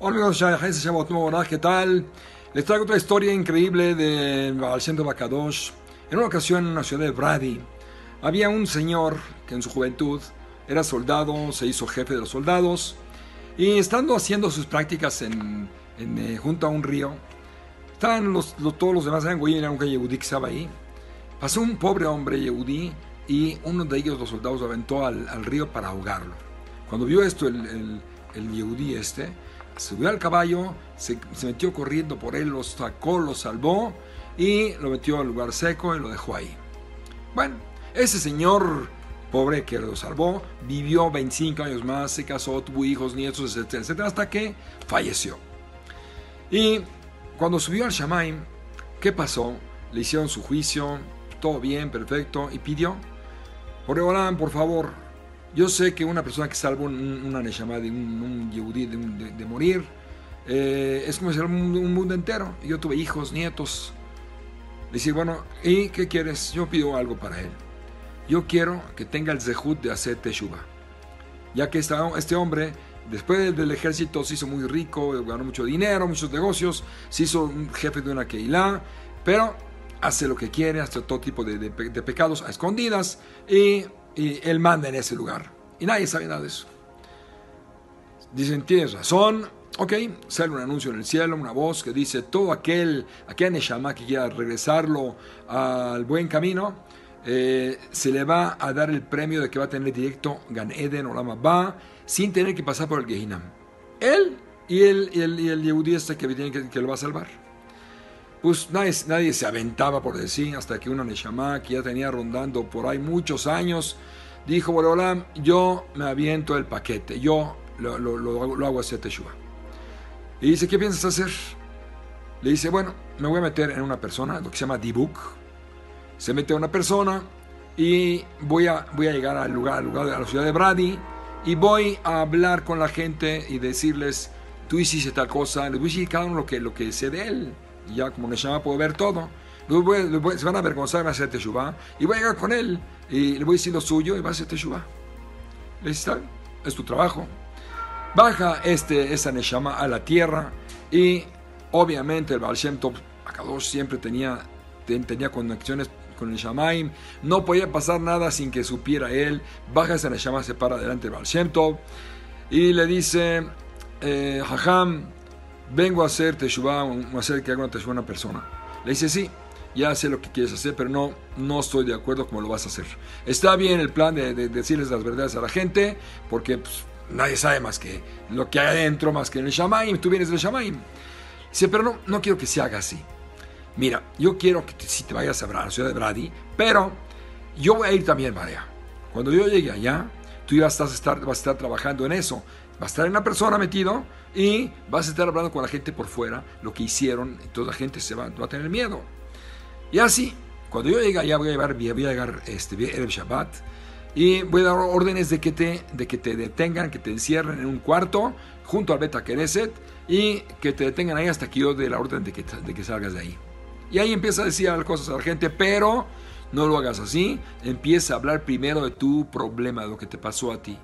Hola ¿qué tal? Les traigo otra historia increíble de Baal Shem Bakadosh. En una ocasión en la ciudad de Brady había un señor que en su juventud era soldado, se hizo jefe de los soldados y estando haciendo sus prácticas en, eh, junto a un río, estaban los, todos los demás, eran era un Yehudí que estaba ahí. Pasó un pobre hombre Yehudí y uno de ellos, los soldados, lo aventó al, río para ahogarlo. Cuando vio esto el, el, el Yehudí este, subió al caballo, se, metió corriendo por él, lo sacó, lo salvó y lo metió al lugar seco y lo dejó ahí. Bueno, ese señor pobre que lo salvó vivió 25 años más, se casó, tuvo hijos, nietos, etcétera, etcétera, hasta que falleció. Y cuando subió al Shamaim, ¿qué pasó? Le hicieron su juicio, todo bien, perfecto, y pidió, por por favor, yo sé que una persona que salva una Neshama de un, un de, morir eh, es como ser un, mundo entero. Yo tuve hijos, nietos. Decir, bueno, ¿y qué quieres? Yo pido algo para él. Yo quiero que tenga el zehut de hacer teshuva. Ya que este hombre, después del ejército, se hizo muy rico, ganó mucho dinero, muchos negocios, se hizo jefe de una Keilah, pero hace lo que quiere, hace todo tipo de, pecados a escondidas y él manda en ese lugar. Y nadie sabe nada de eso. Dicen, tienes razón, ok, sale un anuncio en el cielo, una voz que dice, todo aquel, aquel Neshama que quiera regresarlo al buen camino, eh, se le va a dar el premio de que va a tener directo Gan Eden o Lama Ba, sin tener que pasar por el Gehinam. Él y el, y el, y el Yehudi este que, que, que lo va a salvar. Pues nadie, nadie, se aventaba por decir, hasta que una Neshama que ya tenía rondando por ahí muchos años, dijo, Boreolam, yo me aviento el paquete, yo lo, lo, lo, hago hacer Teshua. Y dice, ¿qué piensas hacer? Le dice, bueno, me voy a meter en una persona, lo que se llama Dibuk. Se mete una persona y voy a, voy a llegar al lugar, al lugar, a la ciudad de Brady y voy a hablar con la gente y decirles, tú hiciste tal cosa, les voy a decir cada uno lo que, lo que sé de él ya como Neshama puedo ver todo. se van a avergonzar, va a hacer Teshuvah. Y voy a llegar con él y le voy a decir lo suyo y va a hacer Teshuvah. Le dice, es tu trabajo. Baja este, esa Neshama a la tierra y obviamente el Baal Shem Tov, siempre tenía, tenía conexiones con el Shamaim. No podía pasar nada sin que supiera él. Baja esa Neshama, se para delante del Baal y le dice, eh, Jajam, vengo a hacer teshuva, a hacer que haga una teshuva a una persona. Le dice, sí, ya sé lo que quieres hacer, pero no, no estoy de acuerdo cómo lo vas a hacer. Está bien el plan de, decirles las verdades a la gente, porque pues, nadie sabe más que lo que hay adentro, más que en el Shamaim, tú vienes del Shamaim. Dice, pero no, no quiero que se haga así. Mira, yo quiero que si te vayas a la ciudad de Brady, pero yo voy a ir también, María. Cuando yo llegue allá, tú vas a estar trabajando en eso. Va a estar en una persona metido y vas a estar hablando con la gente por fuera, lo que hicieron, toda la gente se va, va a tener miedo. Y así, cuando yo llegue allá, voy a llevar, voy a llegar este, el Shabbat y voy a dar órdenes de que, te, de que te detengan, que te encierren en un cuarto junto al Beta Kereset y que te detengan ahí hasta que yo dé la orden de que, de que salgas de ahí. Y ahí empieza a decir cosas a la gente, pero no lo hagas así, empieza a hablar primero de tu problema, de lo que te pasó a ti.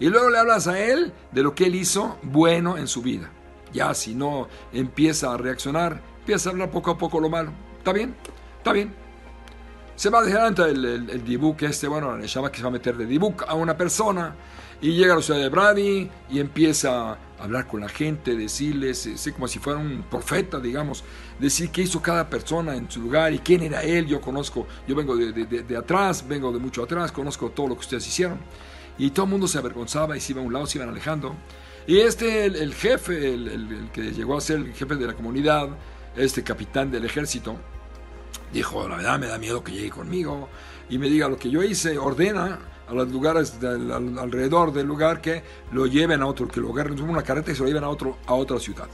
Y luego le hablas a él de lo que él hizo bueno en su vida. Ya si no empieza a reaccionar, empieza a hablar poco a poco lo malo. ¿Está bien? ¿Está bien? Se va adelante el, el, el dibuk este, bueno, le llama que se va a meter de dibuk a una persona y llega a la ciudad de Brady y empieza a hablar con la gente, decirles, eh, sé como si fuera un profeta, digamos, decir qué hizo cada persona en su lugar y quién era él. Yo conozco, yo vengo de, de, de atrás, vengo de mucho atrás, conozco todo lo que ustedes hicieron y todo el mundo se avergonzaba y se iba a un lado, se iban alejando. Y este, el, jefe, el, que llegó a ser el jefe de la comunidad, este capitán del ejército, dijo, la verdad me da miedo que llegue conmigo y me diga lo que yo hice, ordena a los lugares alrededor del lugar que lo lleven a otro, que lo agarren una carreta y se lo lleven a, otro, a otra ciudad.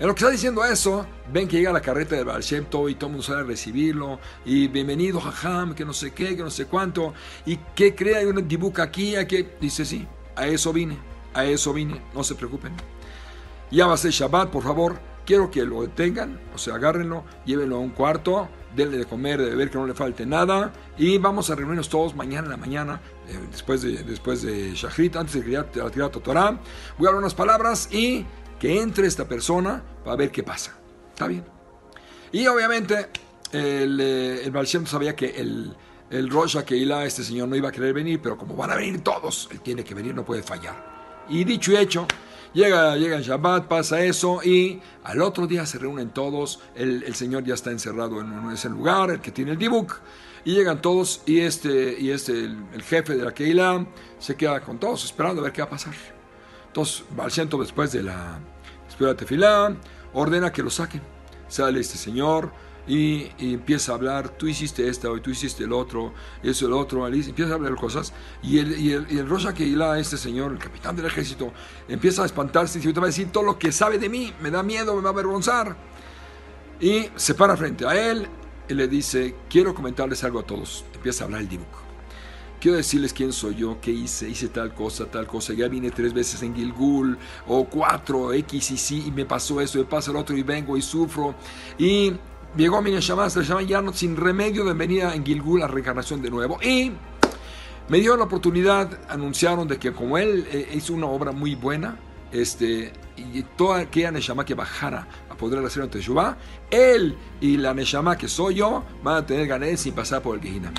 En lo que está diciendo eso, ven que llega la carreta del Baal y todo el mundo sale a recibirlo. Y bienvenido, jajam, que no sé qué, que no sé cuánto. Y que crea un dibujo aquí, aquí. Dice, sí, a eso vine, a eso vine, no se preocupen. Ya va a ser Shabbat, por favor, quiero que lo detengan, o sea, agárrenlo, llévenlo a un cuarto denle de comer, de beber, que no le falte nada. Y vamos a reunirnos todos mañana en la mañana, eh, después de, después de Shachrit, antes de la Torah. Voy a hablar unas palabras y que entre esta persona para ver qué pasa. ¿Está bien? Y obviamente el, eh, el sabía que el, el Rosh Keilah, este señor, no iba a querer venir, pero como van a venir todos, él tiene que venir, no puede fallar. Y dicho y hecho, llega, llega el Shabbat, pasa eso, y al otro día se reúnen todos, el, el señor ya está encerrado en, ese lugar, el que tiene el dibuk, y llegan todos, y este, y este el, jefe de la Keilah, se queda con todos esperando a ver qué va a pasar. Entonces, Balciento, después de la, después de la ordena que lo saquen. Sale este señor, y, empieza a hablar, tú hiciste esta, hoy tú hiciste el otro, eso, el otro, empieza a hablar cosas, y el, y el, y el Rosa Keila, este señor, el capitán del ejército, empieza a espantarse y te va a decir todo lo que sabe de mí, me da miedo, me va a avergonzar. Y se para frente a él y le dice, quiero comentarles algo a todos. Empieza a hablar el dibujo. Quiero decirles quién soy yo, qué hice, hice tal cosa, tal cosa. Ya vine tres veces en Gilgul, o cuatro, X y sí, y me pasó eso, me pasa el otro, y vengo y sufro. Y llegó mi Neshama, se llama ya sin remedio de venir en Gilgul a reencarnación de nuevo. Y me dio la oportunidad, anunciaron de que como él eh, hizo una obra muy buena, este, y toda aquella Neshama que bajara a poder hacer un Teshuvah, él y la Neshama que soy yo van a tener ganas sin pasar por el Gehinam.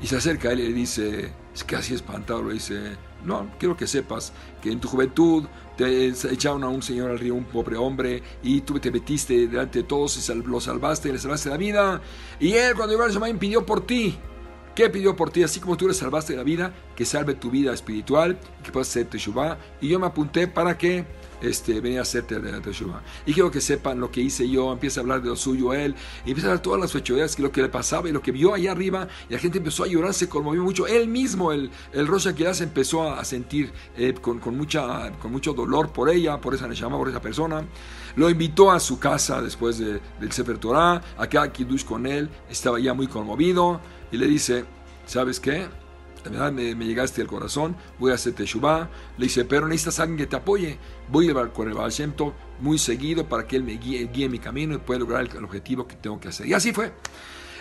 Y se acerca a él y le dice, es casi espantado, le dice, no, quiero que sepas que en tu juventud te echaron a un señor al río, un pobre hombre, y tú te metiste delante de todos y lo salvaste, y le salvaste la vida. Y él cuando llegó al Shamayim pidió por ti. ¿Qué pidió por ti? Así como tú le salvaste la vida, que salve tu vida espiritual, que puedas hacer Teshuvah. Y yo me apunté para que este, venía a hacerte de Teshuvah. Y quiero que sepan lo que hice yo, empieza a hablar de lo suyo él, y empieza a hablar todas las fechorías, que lo que le pasaba y lo que vio allá arriba, y la gente empezó a llorar, se conmovió mucho. Él mismo, el, el Rosh se empezó a sentir eh, con, con, mucha, con mucho dolor por ella, por esa Neshama, por esa persona. Lo invitó a su casa después de, del Sefer Torah, acá Kiddush con él, estaba ya muy conmovido, y le dice, ¿sabes qué? Me, llegaste al corazón, voy a hacer Teshuvah. Le dice, pero necesitas alguien que te apoye. Voy a ir con el Baal muy seguido para que él me guíe, mi camino y pueda lograr el, objetivo que tengo que hacer. Y así fue.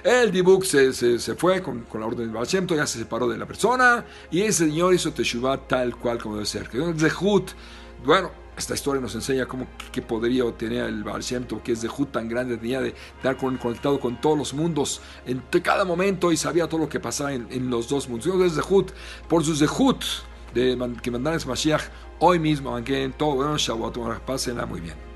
El Dibuk se, se, se, fue con, con, la orden del Baal ya se separó de la persona y ese señor hizo Teshuvah tal cual como debe ser. Que Zehut, bueno, esta historia nos enseña cómo que podría obtener el Baal que es de Jud tan grande, tenía de estar conectado con todos los mundos en cada momento y sabía todo lo que pasaba en, los dos mundos. Desde Zehut, por sus Zehut, de que mandan es Mashiach, hoy mismo, aunque en todo, bueno, Shabbat, pásenla muy bien.